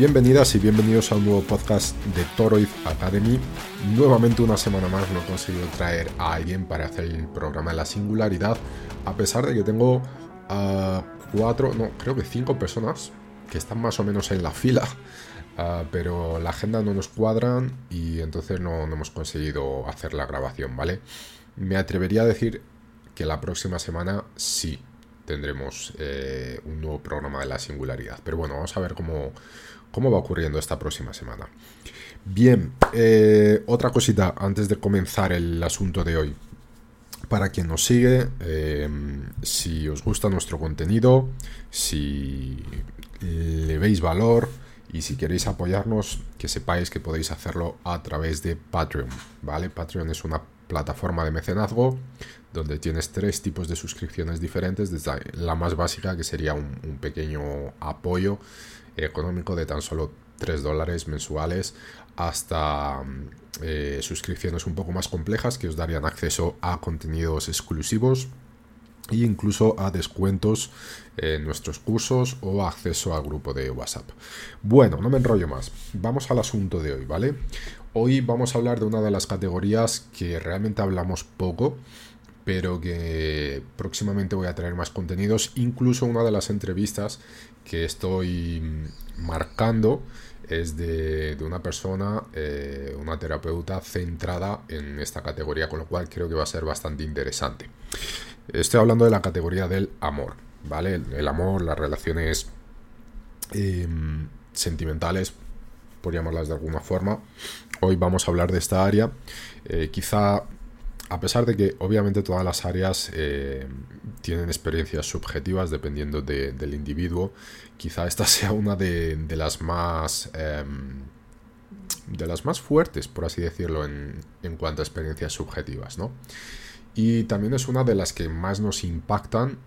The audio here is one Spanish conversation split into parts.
Bienvenidas y bienvenidos a un nuevo podcast de Toroid Academy. Nuevamente una semana más no he conseguido traer a alguien para hacer el programa de la singularidad, a pesar de que tengo a cuatro, no, creo que cinco personas que están más o menos en la fila, ah, pero la agenda no nos cuadran y entonces no, hemos conseguido hacer la grabación, ¿vale? Me atrevería a decir que la próxima semana sí tendremos eh, un nuevo programa de la singularidad, pero bueno, vamos a ver cómo cómo va ocurriendo esta próxima semana. Bien, eh, otra cosita antes de comenzar el asunto de hoy. Para quien nos sigue, eh, si os gusta nuestro contenido, si le veis valor y si queréis apoyarnos, que sepáis que podéis hacerlo a través de Patreon, ¿vale? Patreon es una plataforma de mecenazgo donde tienes tres tipos de suscripciones diferentes, desde la más básica que sería un pequeño apoyo económico de tan solo 3 dólares mensuales hasta eh, suscripciones un poco más complejas que os darían acceso a contenidos exclusivos e incluso a descuentos en nuestros cursos o acceso al grupo de WhatsApp. Bueno, no me enrollo más. Vamos al asunto de hoy, ¿vale? Hoy vamos a hablar de una de las categorías que realmente hablamos poco, pero que próximamente voy a traer más contenidos, incluso una de las entrevistas que estoy marcando es de, una persona, eh, una terapeuta centrada en esta categoría, con lo cual creo que va a ser bastante interesante. Estoy hablando de la categoría del amor, ¿vale? El, amor, las relaciones em, sentimentales, por llamarlas de alguna forma. Hoy vamos a hablar de esta área. Eh, quizá a pesar de que obviamente todas las áreas eh, tienen experiencias subjetivas dependiendo del individuo, quizá esta sea una de, las más... Em, de las más fuertes, por así decirlo, en, cuanto a experiencias subjetivas, ¿no? Y también es una de las que más nos impactan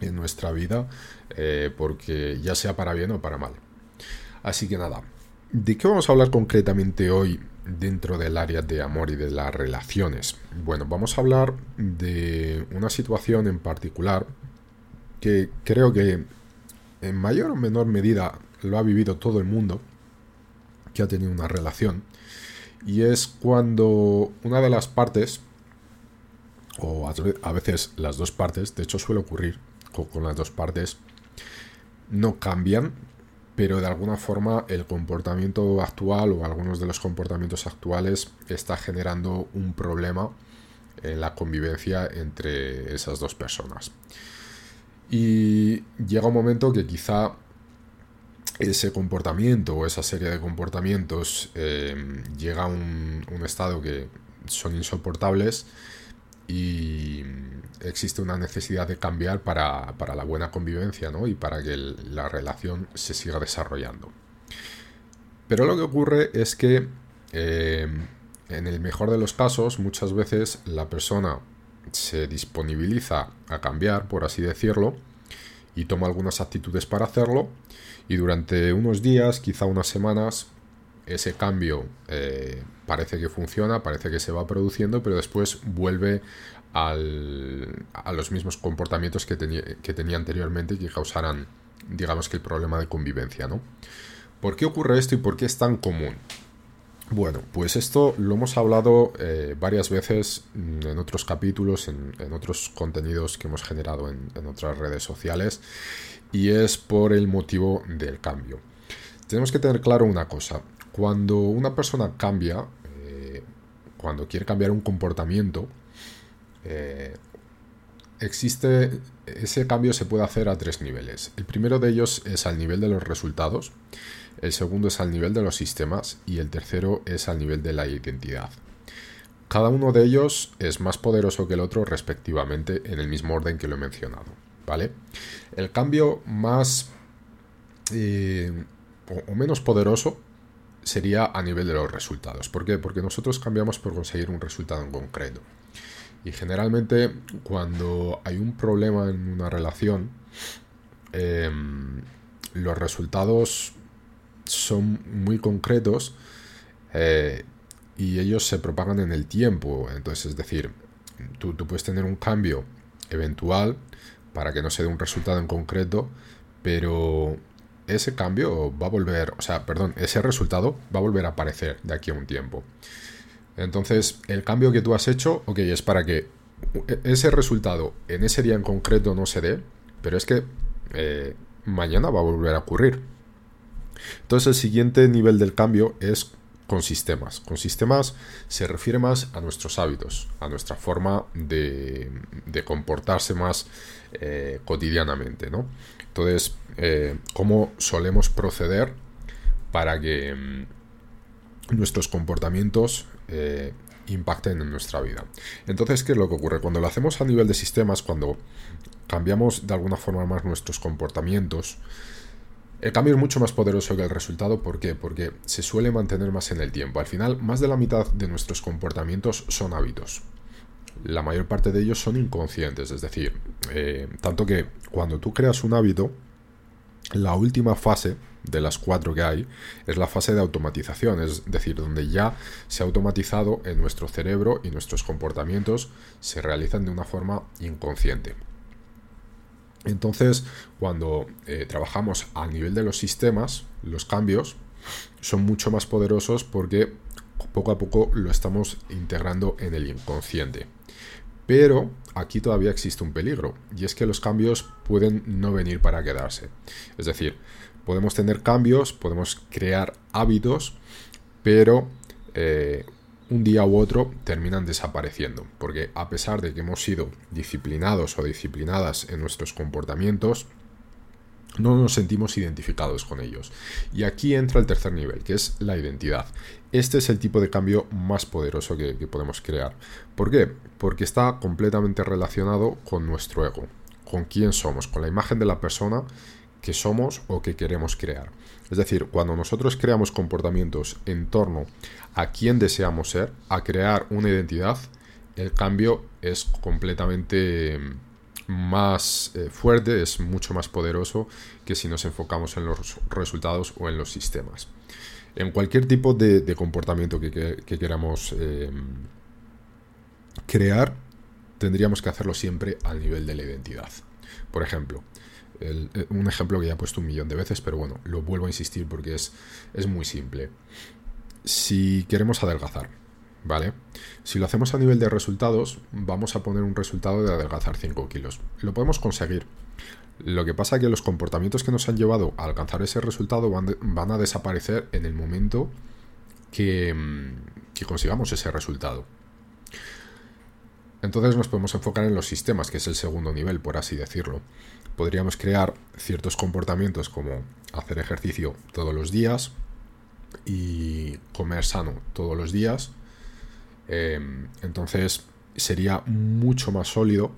en nuestra vida, eh, porque ya sea para bien o para mal. Así que nada, ¿de qué vamos a hablar concretamente hoy dentro del área de amor y de las relaciones? Bueno, vamos a hablar de una situación en particular que creo que en mayor o menor medida lo ha vivido todo el mundo que ha tenido una relación. Y es cuando una de las partes, o a veces las dos partes, de hecho suele ocurrir con las dos partes, no cambian pero de alguna forma el comportamiento actual o algunos de los comportamientos actuales está generando un problema en la convivencia entre esas dos personas. Y llega un momento que quizá ese comportamiento o esa serie de comportamientos eh, llega a un, un estado que son insoportables y existe una necesidad de cambiar para, la buena convivencia ¿no? y para que la relación se siga desarrollando. Pero lo que ocurre es que eh, en el mejor de los casos muchas veces la persona se disponibiliza a cambiar, por así decirlo, y toma algunas actitudes para hacerlo y durante unos días, quizá unas semanas, ese cambio eh, parece que funciona, parece que se va produciendo, pero después vuelve a los mismos comportamientos que tenía, anteriormente y que causaran, digamos que el problema de convivencia, ¿no? ¿Por qué ocurre esto y por qué es tan común? Bueno, pues esto lo hemos hablado eh, varias veces en otros capítulos, en, otros contenidos que hemos generado en, otras redes sociales, y es por el motivo del cambio. Tenemos que tener claro una cosa, cuando una persona cambia, eh, cuando quiere cambiar un comportamiento, eh, existe, ese cambio se puede hacer a tres niveles. El primero de ellos es al nivel de los resultados, el segundo es al nivel de los sistemas y el tercero es al nivel de la identidad. Cada uno de ellos es más poderoso que el otro respectivamente en el mismo orden que lo he mencionado. ¿vale? El cambio más eh, o menos poderoso sería a nivel de los resultados. ¿Por qué? Porque nosotros cambiamos por conseguir un resultado en concreto. Y generalmente cuando hay un problema en una relación, em, los resultados son muy concretos eh, y ellos se propagan en el tiempo. Entonces, es decir, tú, tú puedes tener un cambio eventual para que no se dé un resultado en concreto, pero ese cambio va a volver, o sea, perdón, ese resultado va a volver a aparecer de aquí a un tiempo. Entonces, el cambio que tú has hecho, ok, es para que ese resultado en ese día en concreto no se dé, pero es que eh, mañana va a volver a ocurrir. Entonces, el siguiente nivel del cambio es con sistemas. Con sistemas se refiere más a nuestros hábitos, a nuestra forma de, comportarse más eh, cotidianamente, ¿no? Entonces, eh, cómo solemos proceder para que mm, nuestros comportamientos eh, impacten en nuestra vida. Entonces, ¿qué es lo que ocurre? Cuando lo hacemos a nivel de sistemas, cuando cambiamos de alguna forma más nuestros comportamientos, el cambio es mucho más poderoso que el resultado. ¿Por qué? Porque se suele mantener más en el tiempo. Al final, más de la mitad de nuestros comportamientos son hábitos la mayor parte de ellos son inconscientes, es decir, eh, tanto que cuando tú creas un hábito, la última fase de las cuatro que hay es la fase de automatización, es decir, donde ya se ha automatizado en nuestro cerebro y nuestros comportamientos se realizan de una forma inconsciente. Entonces, cuando eh, trabajamos a nivel de los sistemas, los cambios son mucho más poderosos porque poco a poco lo estamos integrando en el inconsciente. Pero aquí todavía existe un peligro, y es que los cambios pueden no venir para quedarse. Es decir, podemos tener cambios, podemos crear hábitos, pero eh, un día u otro terminan desapareciendo, porque a pesar de que hemos sido disciplinados o disciplinadas en nuestros comportamientos, no nos sentimos identificados con ellos. Y aquí entra el tercer nivel, que es la identidad. Este es el tipo de cambio más poderoso que, podemos crear. ¿Por qué? Porque está completamente relacionado con nuestro ego, con quién somos, con la imagen de la persona que somos o que queremos crear. Es decir, cuando nosotros creamos comportamientos en torno a quién deseamos ser, a crear una identidad, el cambio es completamente más eh, fuerte, es mucho más poderoso que si nos enfocamos en los resultados o en los sistemas. En cualquier tipo de, comportamiento que, queramos em, crear, tendríamos que hacerlo siempre al nivel de la identidad. Por ejemplo, eh, un ejemplo que ya he puesto un millón de veces, pero bueno, lo vuelvo a insistir porque es, es muy simple. Si queremos adelgazar, ¿vale? Si lo hacemos a nivel de resultados, vamos a poner un resultado de adelgazar 5 kilos. Lo podemos conseguir. Lo que pasa es que los comportamientos que nos han llevado a alcanzar ese resultado van, a desaparecer en el momento mm, que consigamos ese resultado. Entonces nos podemos enfocar en los sistemas, que es el segundo nivel, por así decirlo. Podríamos crear ciertos comportamientos como hacer ejercicio todos los días y comer sano todos los días Em, entonces sería mucho más sólido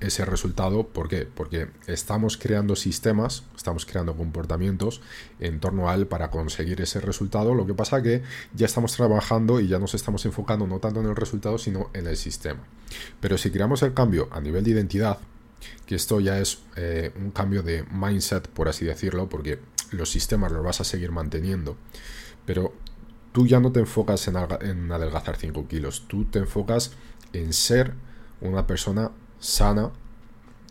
ese resultado. ¿Por qué? Porque estamos creando sistemas, estamos creando comportamientos en torno a él para conseguir ese resultado. Lo que pasa que ya estamos trabajando y ya nos estamos enfocando no tanto en el resultado, sino en el sistema. Pero si creamos el cambio a nivel de identidad, que esto ya es eh, un cambio de mindset, por así decirlo, porque los sistemas los vas a seguir manteniendo, pero tú ya no te enfocas en, adelgazar 5 kilos, tú te enfocas en ser una persona sana,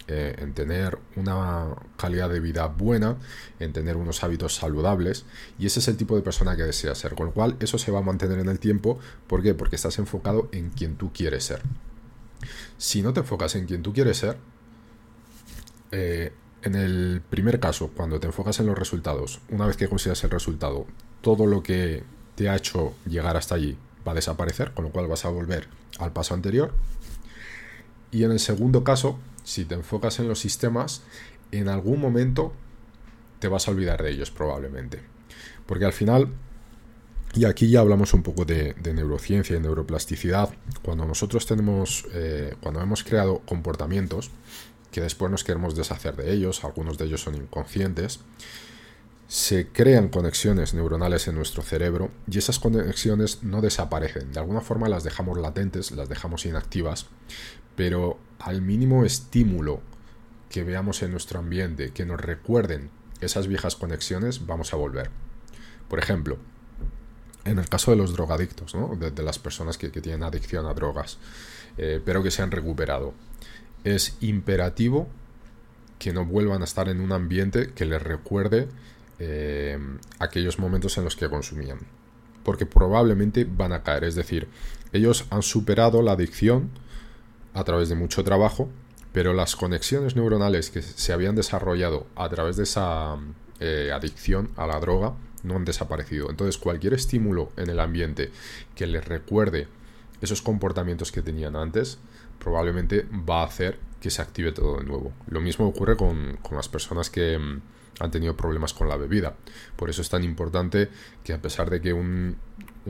eh, en tener una calidad de vida buena, en tener unos hábitos saludables, y ese es el tipo de persona que deseas ser, con lo cual eso se va a mantener en el tiempo, ¿por qué? Porque estás enfocado en quien tú quieres ser. Si no te enfocas en quien tú quieres ser, eh, en el primer caso, cuando te enfocas en los resultados, una vez que consigas el resultado, todo lo que te ha hecho llegar hasta allí va a desaparecer, con lo cual vas a volver al paso anterior. Y en el segundo caso, si te enfocas en los sistemas, en algún momento te vas a olvidar de ellos probablemente. Porque al final, y aquí ya hablamos un poco de, neurociencia y neuroplasticidad, cuando nosotros tenemos, eh, cuando hemos creado comportamientos que después nos queremos deshacer de ellos, algunos de ellos son inconscientes, se crean conexiones neuronales en nuestro cerebro y esas conexiones no desaparecen. De alguna forma las dejamos latentes, las dejamos inactivas, pero al mínimo estímulo que veamos en nuestro ambiente, que nos recuerden esas viejas conexiones, vamos a volver. Por ejemplo, en el caso de los drogadictos, ¿no? de, las personas que, tienen adicción a drogas, eh, pero que se han recuperado, es imperativo que no vuelvan a estar en un ambiente que les recuerde eh, aquellos momentos en los que consumían. Porque probablemente van a caer. Es decir, ellos han superado la adicción a través de mucho trabajo, pero las conexiones neuronales que se habían desarrollado a través de esa eh, adicción a la droga no han desaparecido. Entonces cualquier estímulo en el ambiente que les recuerde esos comportamientos que tenían antes, probablemente va a hacer que se active todo de nuevo. Lo mismo ocurre con, con las personas que mm, han tenido problemas con la bebida. Por eso es tan importante que a pesar de que un,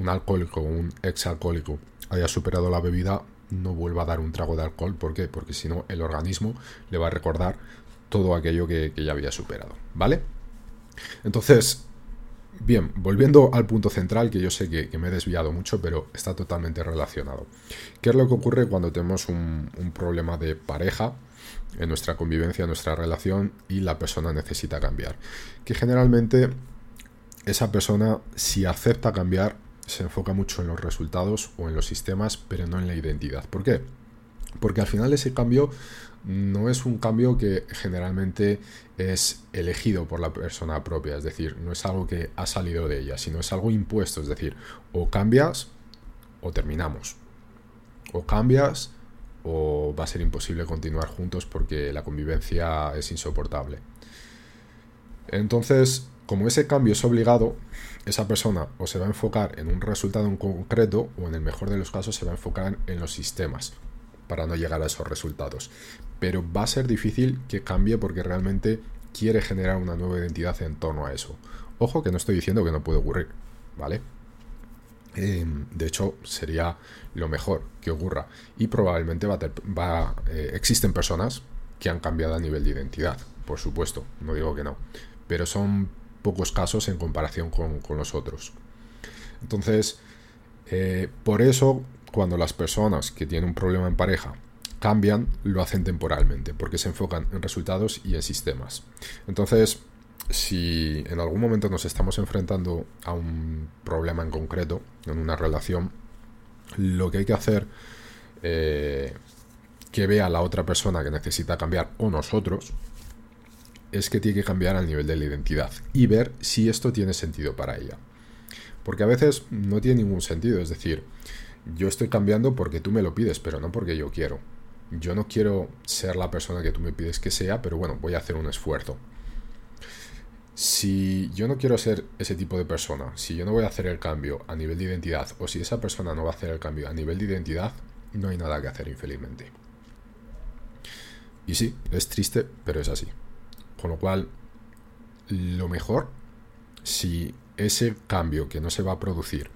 alcohólico o un exalcohólico haya superado la bebida, no vuelva a dar un trago de alcohol. ¿Por qué? Porque si no, el organismo le va a recordar todo aquello que, ya había superado. ¿Vale? Entonces, bien, volviendo al punto central, que yo sé que, me he desviado mucho, pero está totalmente relacionado. ¿Qué es lo que ocurre cuando tenemos un, un problema de pareja? en nuestra convivencia, en nuestra relación y la persona necesita cambiar. Que generalmente esa persona, si acepta cambiar, se enfoca mucho en los resultados o en los sistemas, pero no en la identidad. ¿Por qué? Porque al final ese cambio no es un cambio que generalmente es elegido por la persona propia, es decir, no es algo que ha salido de ella, sino es algo impuesto, es decir, o cambias o terminamos. O cambias o va a ser imposible continuar juntos porque la convivencia es insoportable. Entonces, como ese cambio es obligado, esa persona o se va a enfocar en un resultado en concreto o en el mejor de los casos se va a enfocar en los sistemas para no llegar a esos resultados. Pero va a ser difícil que cambie porque realmente quiere generar una nueva identidad en torno a eso. Ojo que no estoy diciendo que no puede ocurrir, ¿vale? Em, de hecho, sería lo mejor que ocurra. Y probablemente va, eh, existen personas que han cambiado a nivel de identidad, por supuesto, no digo que no. Pero son pocos casos en comparación con, los otros. Entonces, eh, por eso, cuando las personas que tienen un problema en pareja cambian, lo hacen temporalmente, porque se enfocan en resultados y en sistemas. Entonces, si en algún momento nos estamos enfrentando a un problema en concreto, en una relación, lo que hay que hacer eh, que vea la otra persona que necesita cambiar o nosotros es que tiene que cambiar al nivel de la identidad y ver si esto tiene sentido para ella. Porque a veces no tiene ningún sentido, es decir, yo estoy cambiando porque tú me lo pides, pero no porque yo quiero. Yo no quiero ser la persona que tú me pides que sea, pero bueno, voy a hacer un esfuerzo si yo no quiero ser ese tipo de persona, si yo no voy a hacer el cambio a nivel de identidad, o si esa persona no va a hacer el cambio a nivel de identidad, no hay nada que hacer, infelizmente. Y sí, es triste, pero es así. Con lo cual, lo mejor, si ese cambio que no se va a producir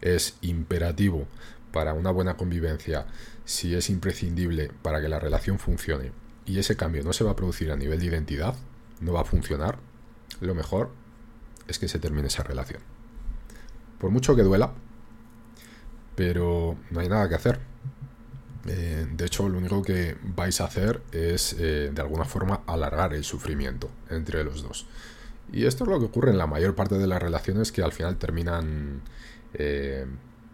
es imperativo para una buena convivencia, si es imprescindible para que la relación funcione, y ese cambio no se va a producir a nivel de identidad, no va a funcionar, lo mejor es que se termine esa relación. Por mucho que duela, pero no hay nada que hacer. Eh, de hecho, lo único que vais a hacer es, eh, de alguna forma, alargar el sufrimiento entre los dos. Y esto es lo que ocurre en la mayor parte de las relaciones que al final terminan, eh,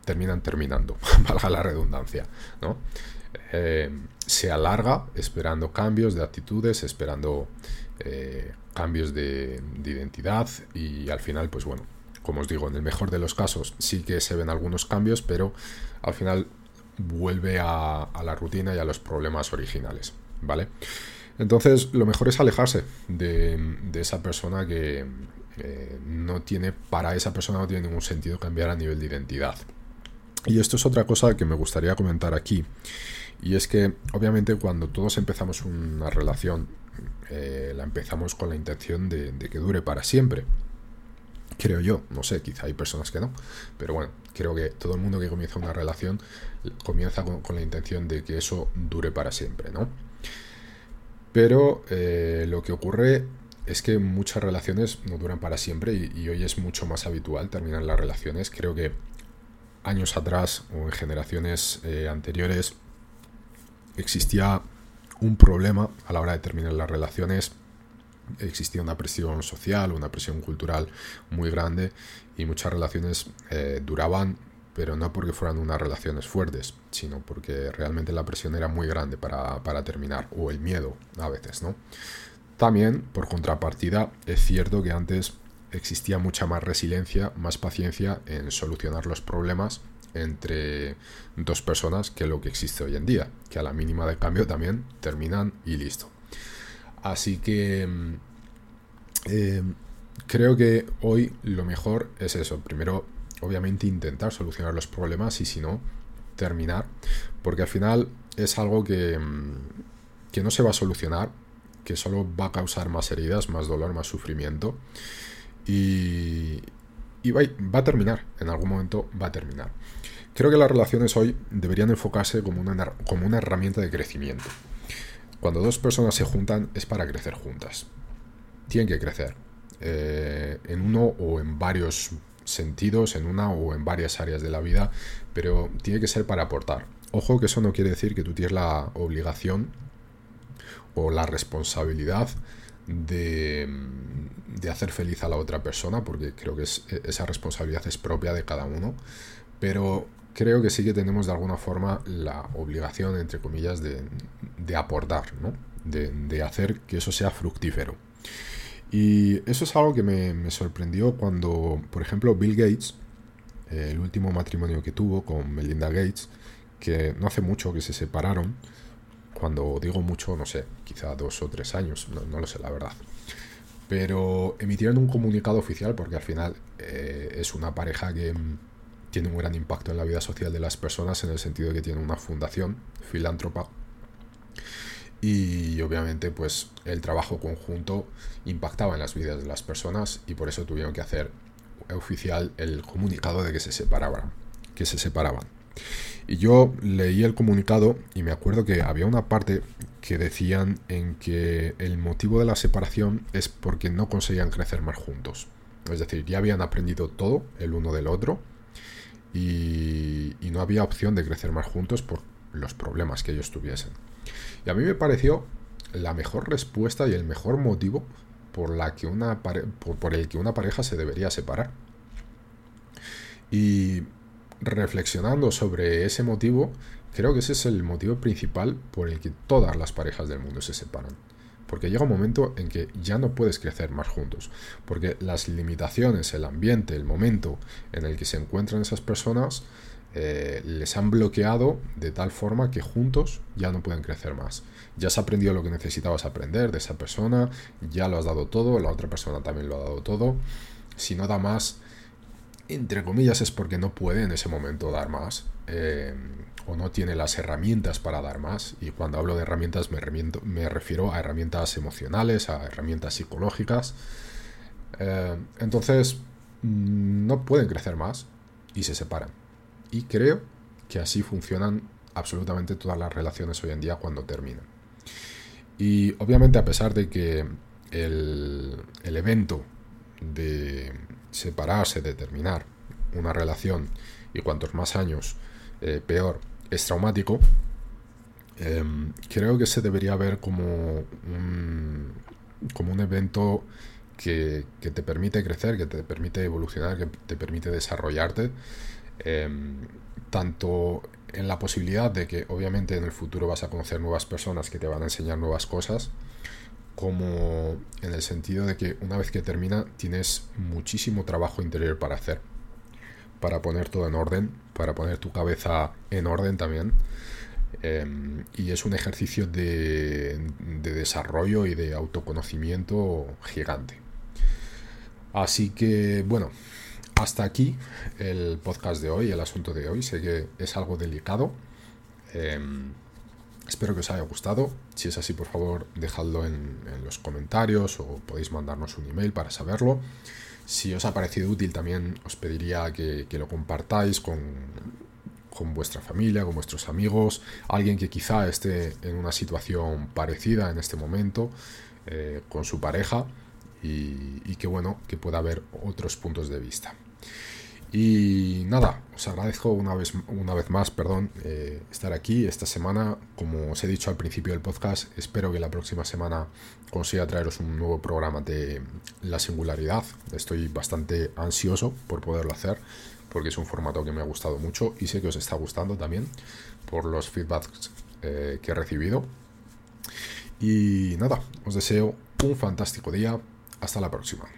terminan terminando, valga la redundancia, ¿no? se alarga esperando cambios de actitudes, esperando cambios de, identidad y al final, pues bueno, como os digo, en el mejor de los casos sí que se ven algunos cambios, pero al final vuelve a, la rutina y a los problemas originales, ¿vale? Entonces, lo mejor es alejarse de, esa persona que eh, no tiene, para esa persona no tiene ningún sentido cambiar a nivel de identidad. Y esto es otra cosa que me gustaría comentar aquí, Y es que, obviamente, cuando todos empezamos una relación, eh, la empezamos con la intención de, que dure para siempre. Creo yo, no sé, quizá hay personas que no, pero bueno, creo que todo el mundo que comienza una relación comienza con, la intención de que eso dure para siempre, ¿no? Pero eh, lo que ocurre es que muchas relaciones no duran para siempre y, hoy es mucho más habitual terminar las relaciones. Creo que años atrás o en generaciones eh, anteriores existía un problema a la hora de terminar las relaciones. Existía una presión social, una presión cultural muy grande y muchas relaciones eh, duraban, pero no porque fueran unas relaciones fuertes, sino porque realmente la presión era muy grande para, para terminar, o el miedo a veces, ¿no? También, por contrapartida, es cierto que antes existía mucha más resiliencia, más paciencia en solucionar los problemas entre dos personas que lo que existe hoy en día, que a la mínima de cambio también terminan y listo. Así que mm, eh, creo que hoy lo mejor es eso. Primero, obviamente, intentar solucionar los problemas y si no, terminar. Porque al final es algo que, mm, que no se va a solucionar que solo va a causar más heridas, más dolor, más sufrimiento. Y, va, a terminar, en algún momento va a terminar. Creo que las relaciones hoy deberían enfocarse como una, como una herramienta de crecimiento. Cuando dos personas se juntan es para crecer juntas. Tienen que crecer. Eh, en uno o en varios sentidos, en una o en varias áreas de la vida, pero tiene que ser para aportar. Ojo que eso no quiere decir que tú tienes la obligación o la responsabilidad de, hacer feliz a la otra persona, porque creo que esa responsabilidad es propia de cada uno, pero creo que sí que tenemos de alguna forma la obligación, entre comillas, de, aportar, ¿no? de, hacer que eso sea fructífero. Y eso es algo que me, me sorprendió cuando, por ejemplo, Bill Gates, el último matrimonio que tuvo con Melinda Gates, que no hace mucho que se separaron, cuando digo mucho, no sé, quizá dos o tres años, no, lo sé la verdad. Pero emitieron un comunicado oficial porque al final eh, es una pareja que mm, tiene un gran impacto en la vida social de las personas en el sentido de que tiene una fundación filántropa y obviamente pues el trabajo conjunto impactaba en las vidas de las personas y por eso tuvieron que hacer oficial el comunicado de que se separaban, que se separaban. Y yo leí el comunicado y me acuerdo que había una parte que decían en que el motivo de la separación es porque no conseguían crecer más juntos. Es decir, ya habían aprendido todo el uno del otro y, no había opción de crecer más juntos por los problemas que ellos tuviesen. Y a mí me pareció la mejor respuesta y el mejor motivo por, la que una por el que una pareja se debería separar. Y reflexionando sobre ese motivo, creo que ese es el motivo principal por el que todas las parejas del mundo se separan. Porque llega un momento en que ya no puedes crecer más juntos. Porque las limitaciones, el ambiente, el momento en el que se encuentran esas personas, eh, les han bloqueado de tal forma que juntos ya no pueden crecer más. Ya has aprendido lo que necesitabas aprender de esa persona, ya lo has dado todo, la otra persona también lo ha dado todo. Si no da más, entre comillas, es porque no puede en ese momento dar más. Eh, o no tiene las herramientas para dar más. Y cuando hablo de herramientas me, refiero a herramientas emocionales, a herramientas psicológicas. Eh, entonces, mm, no pueden crecer más y se separan. Y creo que así funcionan absolutamente todas las relaciones hoy en día cuando terminan. Y obviamente a pesar de que el, el evento de separarse, de terminar una relación y cuantos más años eh, peor es traumático, em, creo que se debería ver como un, como un evento que, te permite crecer, que te permite evolucionar, que te permite desarrollarte, em, tanto en la posibilidad de que obviamente en el futuro vas a conocer nuevas personas que te van a enseñar nuevas cosas, como en el sentido de que una vez que termina tienes muchísimo trabajo interior para hacer, para poner todo en orden, para poner tu cabeza en orden también. Em, y es un ejercicio de, de, desarrollo y de autoconocimiento gigante. Así que, bueno, hasta aquí el podcast de hoy, el asunto de hoy. Sé que es algo delicado. Em, Espero que os haya gustado. Si es así, por favor, dejadlo en, los comentarios o podéis mandarnos un email para saberlo. Si os ha parecido útil, también os pediría que, lo compartáis con, vuestra familia, con vuestros amigos, alguien que quizá esté en una situación parecida en este momento eh, con su pareja y, y que bueno, que pueda haber otros puntos de vista. Y nada, os agradezco una vez, una vez más perdón, eh, estar aquí esta semana. Como os he dicho al principio del podcast, espero que la próxima semana consiga traeros un nuevo programa de la singularidad. Estoy bastante ansioso por poderlo hacer porque es un formato que me ha gustado mucho y sé que os está gustando también por los feedbacks eh, que he recibido. Y nada, os deseo un fantástico día. Hasta la próxima.